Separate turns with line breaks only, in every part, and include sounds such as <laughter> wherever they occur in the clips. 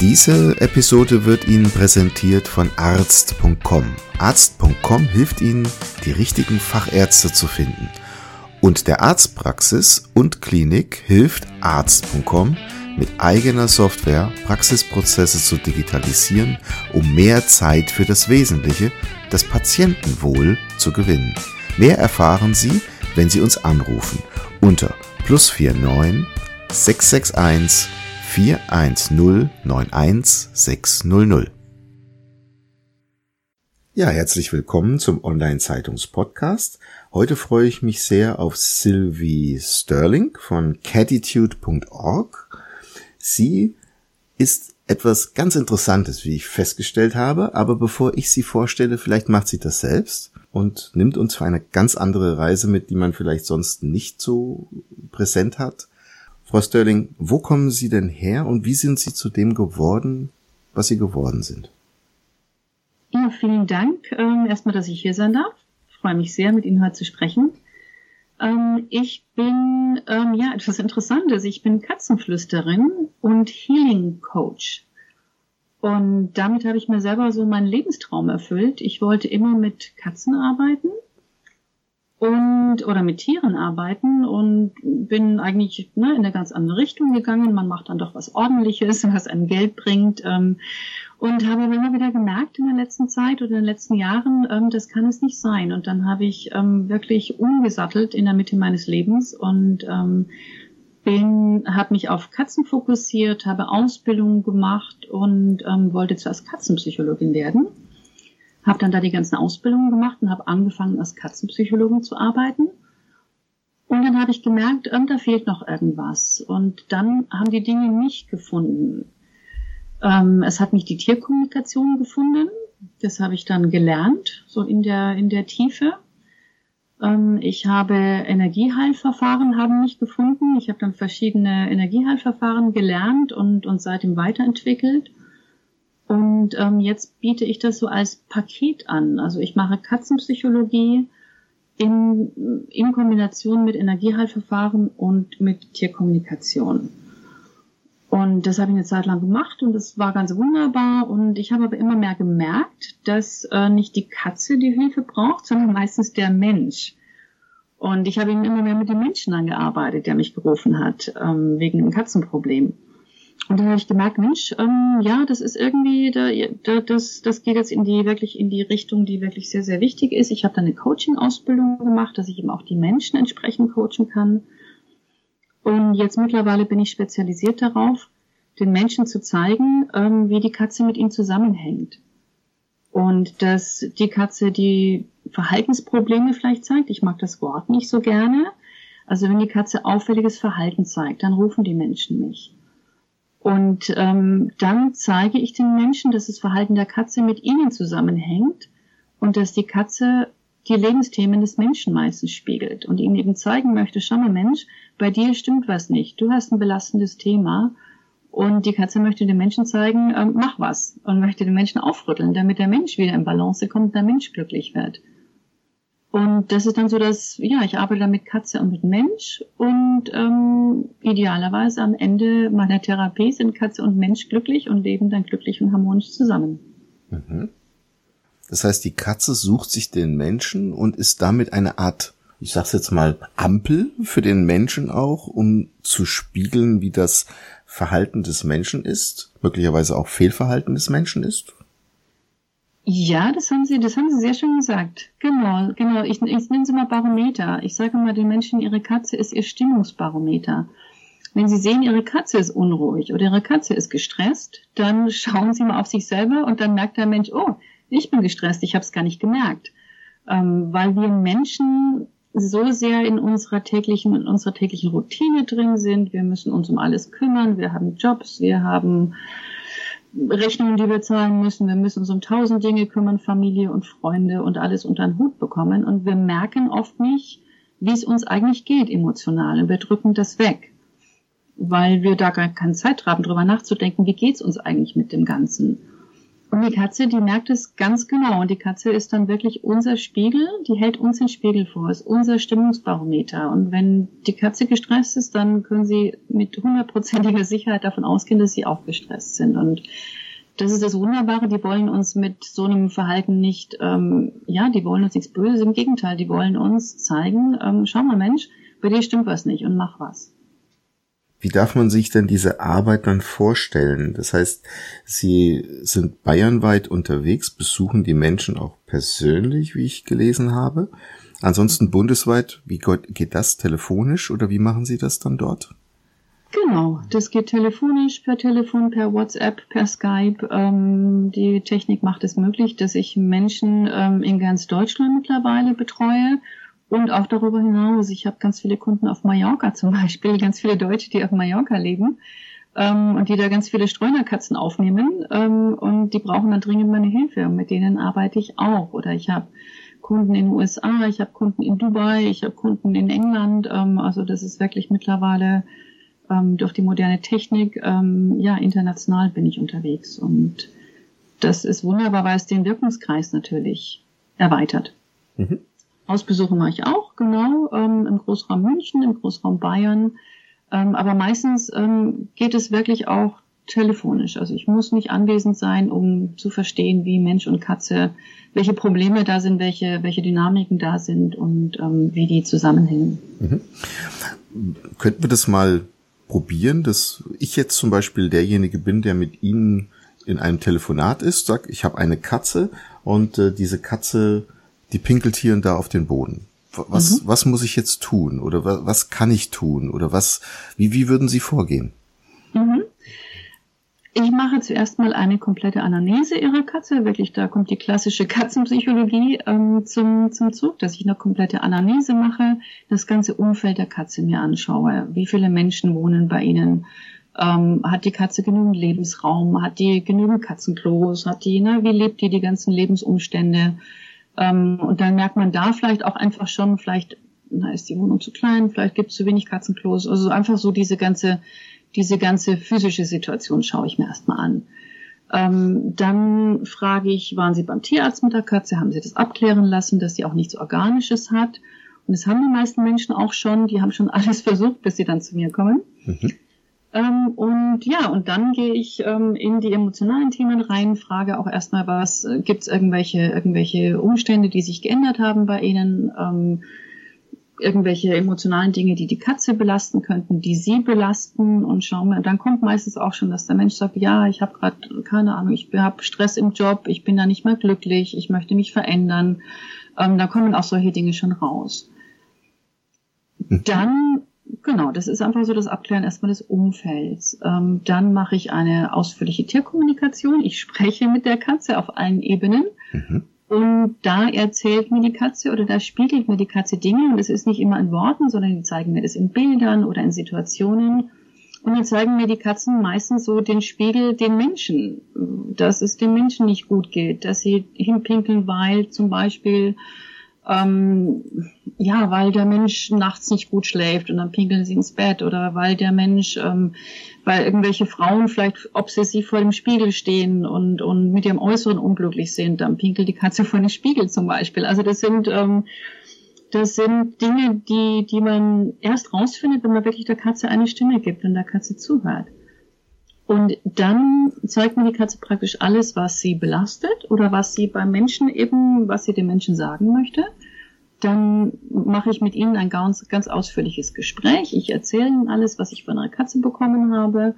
Diese Episode wird Ihnen präsentiert von arzt.com. Arzt.com hilft Ihnen, die richtigen Fachärzte zu finden. Und der Arztpraxis und Klinik hilft Arzt.com mit eigener Software Praxisprozesse zu digitalisieren, um mehr Zeit für das Wesentliche, das Patientenwohl, zu gewinnen. Mehr erfahren Sie, wenn Sie uns anrufen unter plus 49 661 410 91600. Ja, herzlich willkommen zum Online-Zeitungs-Podcast. Heute freue ich mich sehr auf Sylvie Sterling von catitude.org. Sie ist etwas ganz Interessantes, wie ich festgestellt habe, aber bevor ich sie vorstelle, vielleicht macht sie das selbst und nimmt uns für eine ganz andere Reise mit, die man vielleicht sonst nicht so präsent hat. Frau Sterling, wo kommen Sie denn her und wie sind Sie zu dem geworden, was Sie geworden sind?
Ja, vielen Dank ähm, erstmal, dass ich hier sein darf. Ich freue mich sehr, mit Ihnen heute zu sprechen. Ähm, ich bin ähm, ja etwas Interessantes. Ich bin Katzenflüsterin und Healing Coach. Und damit habe ich mir selber so meinen Lebenstraum erfüllt. Ich wollte immer mit Katzen arbeiten und oder mit Tieren arbeiten und bin eigentlich ne, in eine ganz andere Richtung gegangen. Man macht dann doch was Ordentliches, <laughs> was einem Geld bringt. Ähm, und habe immer wieder gemerkt in der letzten Zeit oder in den letzten Jahren, ähm, das kann es nicht sein. Und dann habe ich ähm, wirklich umgesattelt in der Mitte meines Lebens und ähm, bin, habe mich auf Katzen fokussiert, habe Ausbildungen gemacht und ähm, wollte zuerst Katzenpsychologin werden habe dann da die ganzen Ausbildungen gemacht und habe angefangen, als Katzenpsychologin zu arbeiten. Und dann habe ich gemerkt, ähm, da fehlt noch irgendwas. Und dann haben die Dinge nicht gefunden. Ähm, es hat mich die Tierkommunikation gefunden. Das habe ich dann gelernt, so in der, in der Tiefe. Ähm, ich habe Energieheilverfahren haben mich gefunden. Ich habe dann verschiedene Energieheilverfahren gelernt und, und seitdem weiterentwickelt. Und ähm, jetzt biete ich das so als Paket an. Also ich mache Katzenpsychologie in, in Kombination mit Energieheilverfahren und mit Tierkommunikation. Und das habe ich eine Zeit lang gemacht und das war ganz wunderbar. Und ich habe aber immer mehr gemerkt, dass äh, nicht die Katze die Hilfe braucht, sondern meistens der Mensch. Und ich habe eben immer mehr mit dem Menschen angearbeitet, der mich gerufen hat, ähm, wegen einem Katzenproblem. Und dann habe ich gemerkt, Mensch, ähm, ja, das ist irgendwie, da, da, das, das geht jetzt in die wirklich in die Richtung, die wirklich sehr, sehr wichtig ist. Ich habe da eine Coaching-Ausbildung gemacht, dass ich eben auch die Menschen entsprechend coachen kann. Und jetzt mittlerweile bin ich spezialisiert darauf, den Menschen zu zeigen, ähm, wie die Katze mit ihnen zusammenhängt. Und dass die Katze die Verhaltensprobleme vielleicht zeigt. Ich mag das Wort nicht so gerne. Also wenn die Katze auffälliges Verhalten zeigt, dann rufen die Menschen mich. Und ähm, dann zeige ich den Menschen, dass das Verhalten der Katze mit ihnen zusammenhängt und dass die Katze die Lebensthemen des Menschen meistens spiegelt und ihnen eben zeigen möchte, schau mal Mensch, bei dir stimmt was nicht, du hast ein belastendes Thema und die Katze möchte dem Menschen zeigen, ähm, mach was und möchte den Menschen aufrütteln, damit der Mensch wieder in Balance kommt und der Mensch glücklich wird. Und das ist dann so, dass, ja, ich arbeite dann mit Katze und mit Mensch und ähm, idealerweise am Ende meiner Therapie sind Katze und Mensch glücklich und leben dann glücklich und harmonisch zusammen.
Mhm. Das heißt, die Katze sucht sich den Menschen und ist damit eine Art, ich sag's jetzt mal, Ampel für den Menschen auch, um zu spiegeln, wie das Verhalten des Menschen ist, möglicherweise auch Fehlverhalten des Menschen ist.
Ja, das haben Sie, das haben Sie sehr schön gesagt. Genau, genau. Ich, ich nenne sie mal Barometer. Ich sage mal den Menschen, ihre Katze ist ihr Stimmungsbarometer. Wenn Sie sehen, Ihre Katze ist unruhig oder Ihre Katze ist gestresst, dann <laughs> schauen Sie mal auf sich selber und dann merkt der Mensch, oh, ich bin gestresst, ich habe es gar nicht gemerkt. Ähm, weil wir Menschen so sehr in unserer täglichen, in unserer täglichen Routine drin sind. Wir müssen uns um alles kümmern. Wir haben Jobs, wir haben Rechnungen, die wir zahlen müssen. Wir müssen uns um tausend Dinge kümmern, Familie und Freunde und alles unter den Hut bekommen. Und wir merken oft nicht, wie es uns eigentlich geht emotional. Und wir drücken das weg, weil wir da gar keine Zeit haben, darüber nachzudenken, wie geht's uns eigentlich mit dem Ganzen. Und die Katze, die merkt es ganz genau. Und die Katze ist dann wirklich unser Spiegel, die hält uns den Spiegel vor, ist unser Stimmungsbarometer. Und wenn die Katze gestresst ist, dann können Sie mit hundertprozentiger Sicherheit davon ausgehen, dass Sie auch gestresst sind. Und das ist das Wunderbare, die wollen uns mit so einem Verhalten nicht, ähm, ja, die wollen uns nichts Böses, im Gegenteil, die wollen uns zeigen, ähm, schau mal Mensch, bei dir stimmt was nicht und mach was.
Wie darf man sich denn diese Arbeit dann vorstellen? Das heißt, Sie sind bayernweit unterwegs, besuchen die Menschen auch persönlich, wie ich gelesen habe. Ansonsten bundesweit, wie geht das telefonisch oder wie machen Sie das dann dort?
Genau, das geht telefonisch, per Telefon, per WhatsApp, per Skype. Ähm, die Technik macht es möglich, dass ich Menschen ähm, in ganz Deutschland mittlerweile betreue und auch darüber hinaus, ich habe ganz viele Kunden auf Mallorca zum Beispiel, ganz viele Deutsche, die auf Mallorca leben ähm, und die da ganz viele Streunerkatzen aufnehmen ähm, und die brauchen dann dringend meine Hilfe und mit denen arbeite ich auch. Oder ich habe Kunden in den USA, ich habe Kunden in Dubai, ich habe Kunden in England. Ähm, also das ist wirklich mittlerweile ähm, durch die moderne Technik, ähm, ja, international bin ich unterwegs und das ist wunderbar, weil es den Wirkungskreis natürlich erweitert. Mhm. Hausbesuche mache ich auch, genau, ähm, im Großraum München, im Großraum Bayern. Ähm, aber meistens ähm, geht es wirklich auch telefonisch. Also ich muss nicht anwesend sein, um zu verstehen, wie Mensch und Katze, welche Probleme da sind, welche, welche Dynamiken da sind und ähm, wie die zusammenhängen. Mhm.
Könnten wir das mal probieren, dass ich jetzt zum Beispiel derjenige bin, der mit Ihnen in einem Telefonat ist, sagt, ich habe eine Katze und äh, diese Katze die pinkelt hier und da auf den Boden. Was, mhm. was muss ich jetzt tun? Oder was, was kann ich tun? Oder was, wie, wie würden Sie vorgehen? Mhm.
Ich mache zuerst mal eine komplette Anamnese Ihrer Katze. Wirklich, da kommt die klassische Katzenpsychologie ähm, zum, zum Zug, dass ich eine komplette Anamnese mache, das ganze Umfeld der Katze mir anschaue. Wie viele Menschen wohnen bei Ihnen? Ähm, hat die Katze genügend Lebensraum? Hat die genügend Katzenklos? Hat die, ne, wie lebt die die ganzen Lebensumstände? Ähm, und dann merkt man da vielleicht auch einfach schon, vielleicht na, ist die Wohnung zu klein, vielleicht gibt es zu wenig Katzenklos. Also einfach so diese ganze, diese ganze physische Situation schaue ich mir erstmal an. Ähm, dann frage ich, waren Sie beim Tierarzt mit der Katze? Haben Sie das abklären lassen, dass sie auch nichts Organisches hat? Und das haben die meisten Menschen auch schon. Die haben schon <laughs> alles versucht, bis sie dann zu mir kommen. Mhm. Ähm, und ja, und dann gehe ich ähm, in die emotionalen Themen rein, frage auch erstmal, was äh, gibt es irgendwelche, irgendwelche Umstände, die sich geändert haben bei Ihnen, ähm, irgendwelche emotionalen Dinge, die die Katze belasten könnten, die sie belasten und schauen wir, dann kommt meistens auch schon, dass der Mensch sagt, ja, ich habe gerade keine Ahnung, ich habe Stress im Job, ich bin da nicht mehr glücklich, ich möchte mich verändern. Ähm, da kommen auch solche Dinge schon raus. Mhm. Dann Genau, das ist einfach so das Abklären erstmal des Umfelds. Ähm, dann mache ich eine ausführliche Tierkommunikation. Ich spreche mit der Katze auf allen Ebenen. Mhm. Und da erzählt mir die Katze oder da spiegelt mir die Katze Dinge. Und es ist nicht immer in Worten, sondern die zeigen mir das in Bildern oder in Situationen. Und dann zeigen mir die Katzen meistens so den Spiegel den Menschen, dass es den Menschen nicht gut geht, dass sie hinpinkeln, weil zum Beispiel ähm, ja, weil der Mensch nachts nicht gut schläft und dann pinkeln sie ins Bett oder weil der Mensch, ähm, weil irgendwelche Frauen vielleicht obsessiv vor dem Spiegel stehen und, und mit ihrem Äußeren unglücklich sind, dann pinkelt die Katze vor den Spiegel zum Beispiel. Also das sind, ähm, das sind Dinge, die, die man erst rausfindet, wenn man wirklich der Katze eine Stimme gibt und der Katze zuhört. Und dann zeigt mir die Katze praktisch alles, was sie belastet oder was sie beim Menschen eben, was sie dem Menschen sagen möchte. Dann mache ich mit ihnen ein ganz, ganz ausführliches Gespräch. Ich erzähle ihnen alles, was ich von einer Katze bekommen habe.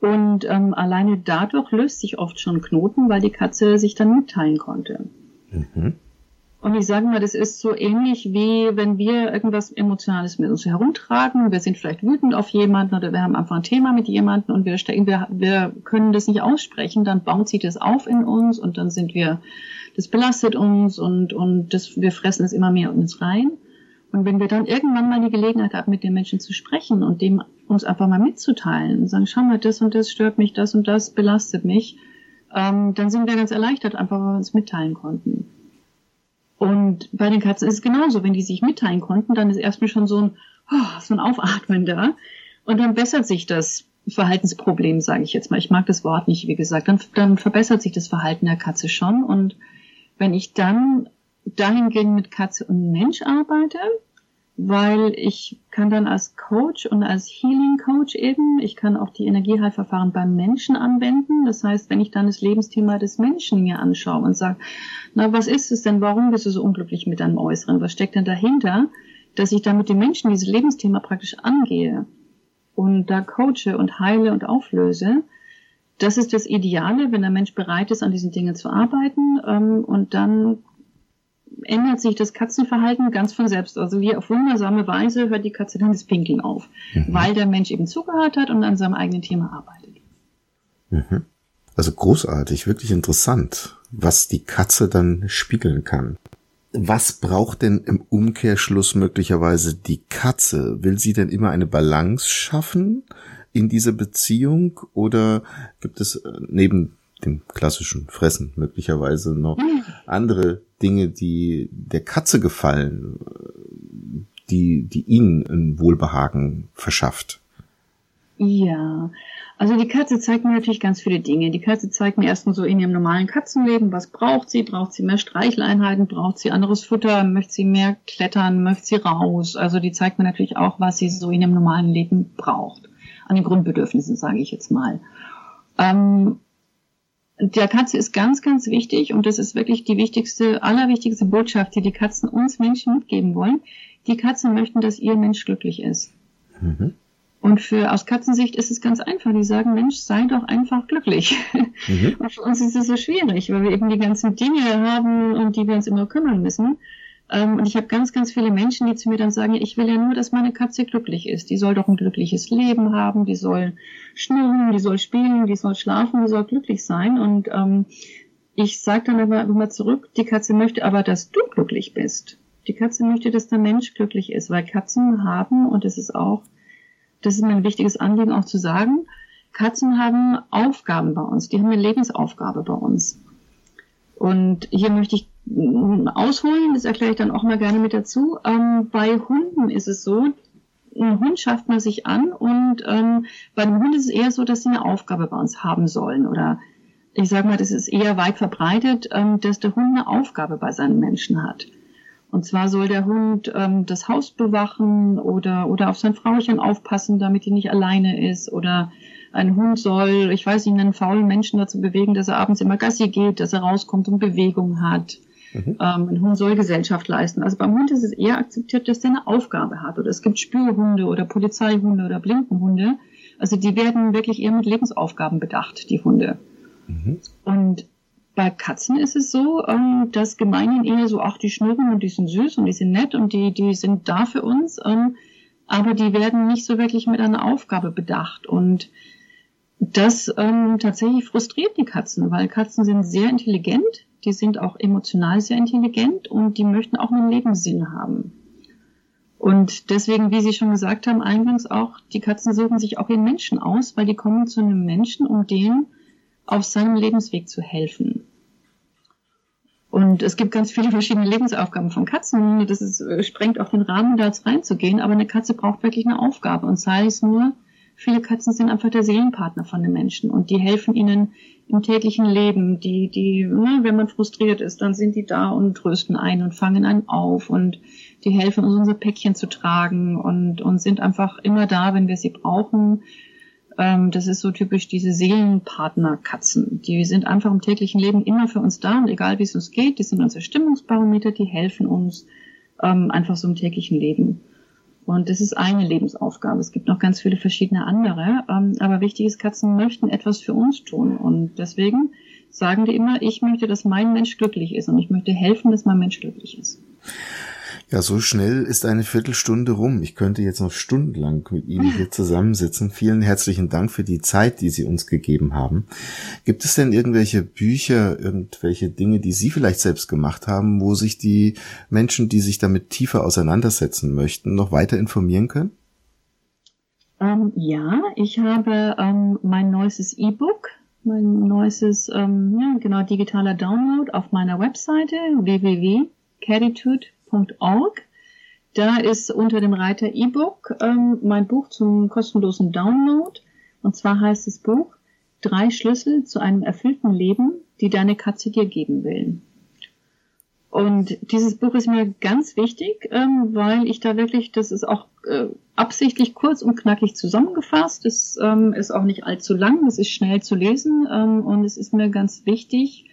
Und ähm, alleine dadurch löst sich oft schon Knoten, weil die Katze sich dann mitteilen konnte. Mhm. Und ich sage mal, das ist so ähnlich wie wenn wir irgendwas Emotionales mit uns herumtragen. Wir sind vielleicht wütend auf jemanden oder wir haben einfach ein Thema mit jemandem und wir, stecken, wir, wir können das nicht aussprechen, dann baut sich das auf in uns und dann sind wir, das belastet uns und, und das, wir fressen es immer mehr in uns rein. Und wenn wir dann irgendwann mal die Gelegenheit haben, mit dem Menschen zu sprechen und dem es einfach mal mitzuteilen und sagen, schau mal, das und das stört mich, das und das belastet mich, ähm, dann sind wir ganz erleichtert, einfach weil wir uns mitteilen konnten. Und bei den Katzen ist es genauso. Wenn die sich mitteilen konnten, dann ist erstmal schon so ein, oh, so ein Aufatmen da. Und dann bessert sich das Verhaltensproblem, sage ich jetzt mal. Ich mag das Wort nicht, wie gesagt. Dann, dann verbessert sich das Verhalten der Katze schon. Und wenn ich dann dahingehend mit Katze und Mensch arbeite, weil ich kann dann als Coach und als Healing Coach eben, ich kann auch die Energieheilverfahren beim Menschen anwenden. Das heißt, wenn ich dann das Lebensthema des Menschen mir anschaue und sage, na, was ist es denn? Warum bist du so unglücklich mit deinem Äußeren? Was steckt denn dahinter? Dass ich dann mit dem Menschen dieses Lebensthema praktisch angehe und da coache und heile und auflöse. Das ist das Ideale, wenn der Mensch bereit ist, an diesen Dingen zu arbeiten. Ähm, und dann ändert sich das Katzenverhalten ganz von selbst. Also wie auf wundersame Weise hört die Katze dann das Pinkeln auf, mhm. weil der Mensch eben zugehört hat und an seinem eigenen Thema arbeitet.
Mhm. Also großartig, wirklich interessant, was die Katze dann spiegeln kann. Was braucht denn im Umkehrschluss möglicherweise die Katze? Will sie denn immer eine Balance schaffen in dieser Beziehung oder gibt es äh, neben dem klassischen Fressen möglicherweise noch andere Dinge, die der Katze gefallen, die, die ihnen ein Wohlbehagen verschafft.
Ja, also die Katze zeigt mir natürlich ganz viele Dinge. Die Katze zeigt mir erstmal so in ihrem normalen Katzenleben, was braucht sie? Braucht sie mehr Streicheleinheiten? Braucht sie anderes Futter? Möchte sie mehr klettern? Möchte sie raus? Also die zeigt mir natürlich auch, was sie so in ihrem normalen Leben braucht. An den Grundbedürfnissen, sage ich jetzt mal. Ähm, der Katze ist ganz, ganz wichtig und das ist wirklich die wichtigste, allerwichtigste Botschaft, die die Katzen uns Menschen mitgeben wollen. Die Katzen möchten, dass ihr Mensch glücklich ist. Mhm. Und für aus Katzensicht ist es ganz einfach. Die sagen, Mensch, sei doch einfach glücklich. Mhm. <laughs> Und für uns ist es so schwierig, weil wir eben die ganzen Dinge haben, um die wir uns immer kümmern müssen. Ähm, und ich habe ganz, ganz viele Menschen, die zu mir dann sagen, ich will ja nur, dass meine Katze glücklich ist. Die soll doch ein glückliches Leben haben, die soll schnurren, die soll spielen, die soll schlafen, die soll glücklich sein. Und ähm, ich sage dann aber immer zurück, die Katze möchte aber, dass du glücklich bist. Die Katze möchte, dass der Mensch glücklich ist, weil Katzen haben, und das ist auch, das ist mir ein wichtiges Anliegen auch zu sagen, Katzen haben Aufgaben bei uns, die haben eine Lebensaufgabe bei uns. Und hier möchte ich ausholen, das erkläre ich dann auch mal gerne mit dazu. Ähm, bei Hunden ist es so, ein Hund schafft man sich an und ähm, bei einem Hund ist es eher so, dass sie eine Aufgabe bei uns haben sollen oder ich sage mal, das ist eher weit verbreitet, ähm, dass der Hund eine Aufgabe bei seinen Menschen hat. Und zwar soll der Hund ähm, das Haus bewachen oder, oder auf sein Frauchen aufpassen, damit die nicht alleine ist oder ein Hund soll, ich weiß nicht, einen faulen Menschen dazu bewegen, dass er abends immer Gassi geht, dass er rauskommt und Bewegung hat. Mhm. Ähm, ein Hund soll Gesellschaft leisten. Also beim Hund ist es eher akzeptiert, dass der eine Aufgabe hat. Oder es gibt Spürhunde oder Polizeihunde oder Blindenhunde. Also die werden wirklich eher mit Lebensaufgaben bedacht, die Hunde. Mhm. Und bei Katzen ist es so, ähm, dass Gemeinhin eher so, ach, die schnurren und die sind süß und die sind nett und die, die sind da für uns, ähm, aber die werden nicht so wirklich mit einer Aufgabe bedacht. Und das ähm, tatsächlich frustriert die Katzen, weil Katzen sind sehr intelligent, die sind auch emotional sehr intelligent und die möchten auch einen Lebenssinn haben. Und deswegen, wie Sie schon gesagt haben, eingangs auch, die Katzen suchen sich auch ihren Menschen aus, weil die kommen zu einem Menschen, um denen auf seinem Lebensweg zu helfen. Und es gibt ganz viele verschiedene Lebensaufgaben von Katzen. Das ist, sprengt auch den Rahmen, da jetzt reinzugehen. Aber eine Katze braucht wirklich eine Aufgabe. Und sei es nur, viele Katzen sind einfach der Seelenpartner von den Menschen und die helfen ihnen im täglichen Leben. Die, die, ne, wenn man frustriert ist, dann sind die da und trösten einen und fangen einen auf und die helfen uns unser Päckchen zu tragen und, und sind einfach immer da, wenn wir sie brauchen. Ähm, das ist so typisch diese Seelenpartner-Katzen. Die sind einfach im täglichen Leben immer für uns da und egal wie es uns geht, die sind unser Stimmungsbarometer, die helfen uns ähm, einfach so im täglichen Leben. Und das ist eine Lebensaufgabe. Es gibt noch ganz viele verschiedene andere. Ähm, aber wichtig ist, Katzen möchten etwas für uns tun. Und deswegen sagen die immer, ich möchte, dass mein Mensch glücklich ist und ich möchte helfen, dass mein Mensch glücklich ist.
Ja, so schnell ist eine Viertelstunde rum. Ich könnte jetzt noch stundenlang mit Ihnen hier <laughs> zusammensitzen. Vielen herzlichen Dank für die Zeit, die Sie uns gegeben haben. Gibt es denn irgendwelche Bücher, irgendwelche Dinge, die Sie vielleicht selbst gemacht haben, wo sich die Menschen, die sich damit tiefer auseinandersetzen möchten, noch weiter informieren können?
Ähm, ja, ich habe ähm, mein neuestes E-Book, mein neuestes, ähm, ja, genau, digitaler Download auf meiner Webseite www.catitude.org. Da ist unter dem Reiter E-Book ähm, mein Buch zum kostenlosen Download. Und zwar heißt das Buch Drei Schlüssel zu einem erfüllten Leben, die deine Katze dir geben will. Und dieses Buch ist mir ganz wichtig, ähm, weil ich da wirklich, das ist auch äh, absichtlich kurz und knackig zusammengefasst. Es ähm, ist auch nicht allzu lang, es ist schnell zu lesen ähm, und es ist mir ganz wichtig,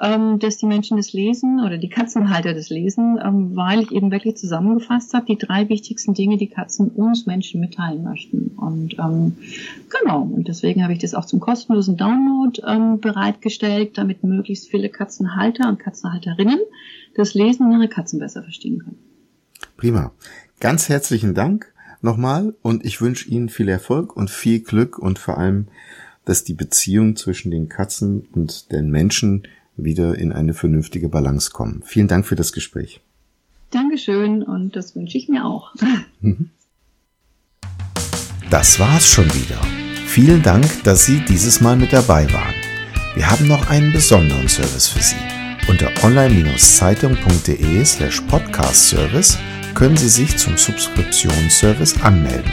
ähm, dass die Menschen das lesen oder die Katzenhalter das lesen, ähm, weil ich eben wirklich zusammengefasst habe, die drei wichtigsten Dinge, die Katzen uns Menschen mitteilen möchten. Und ähm, genau, und deswegen habe ich das auch zum kostenlosen Download ähm, bereitgestellt, damit möglichst viele Katzenhalter und Katzenhalterinnen das Lesen ihrer Katzen besser verstehen können.
Prima. Ganz herzlichen Dank nochmal und ich wünsche Ihnen viel Erfolg und viel Glück und vor allem, dass die Beziehung zwischen den Katzen und den Menschen wieder in eine vernünftige Balance kommen. Vielen Dank für das Gespräch.
Dankeschön und das wünsche ich mir auch. <laughs> Mhm.
Das war's schon wieder. Vielen Dank, dass Sie dieses Mal mit dabei waren. Wir haben noch einen besonderen Service für Sie. Unter online-zeitung.de slash podcast-service können Sie sich zum Subskriptionsservice anmelden.